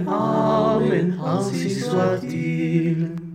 Amen, Amen, ainsi soit-il.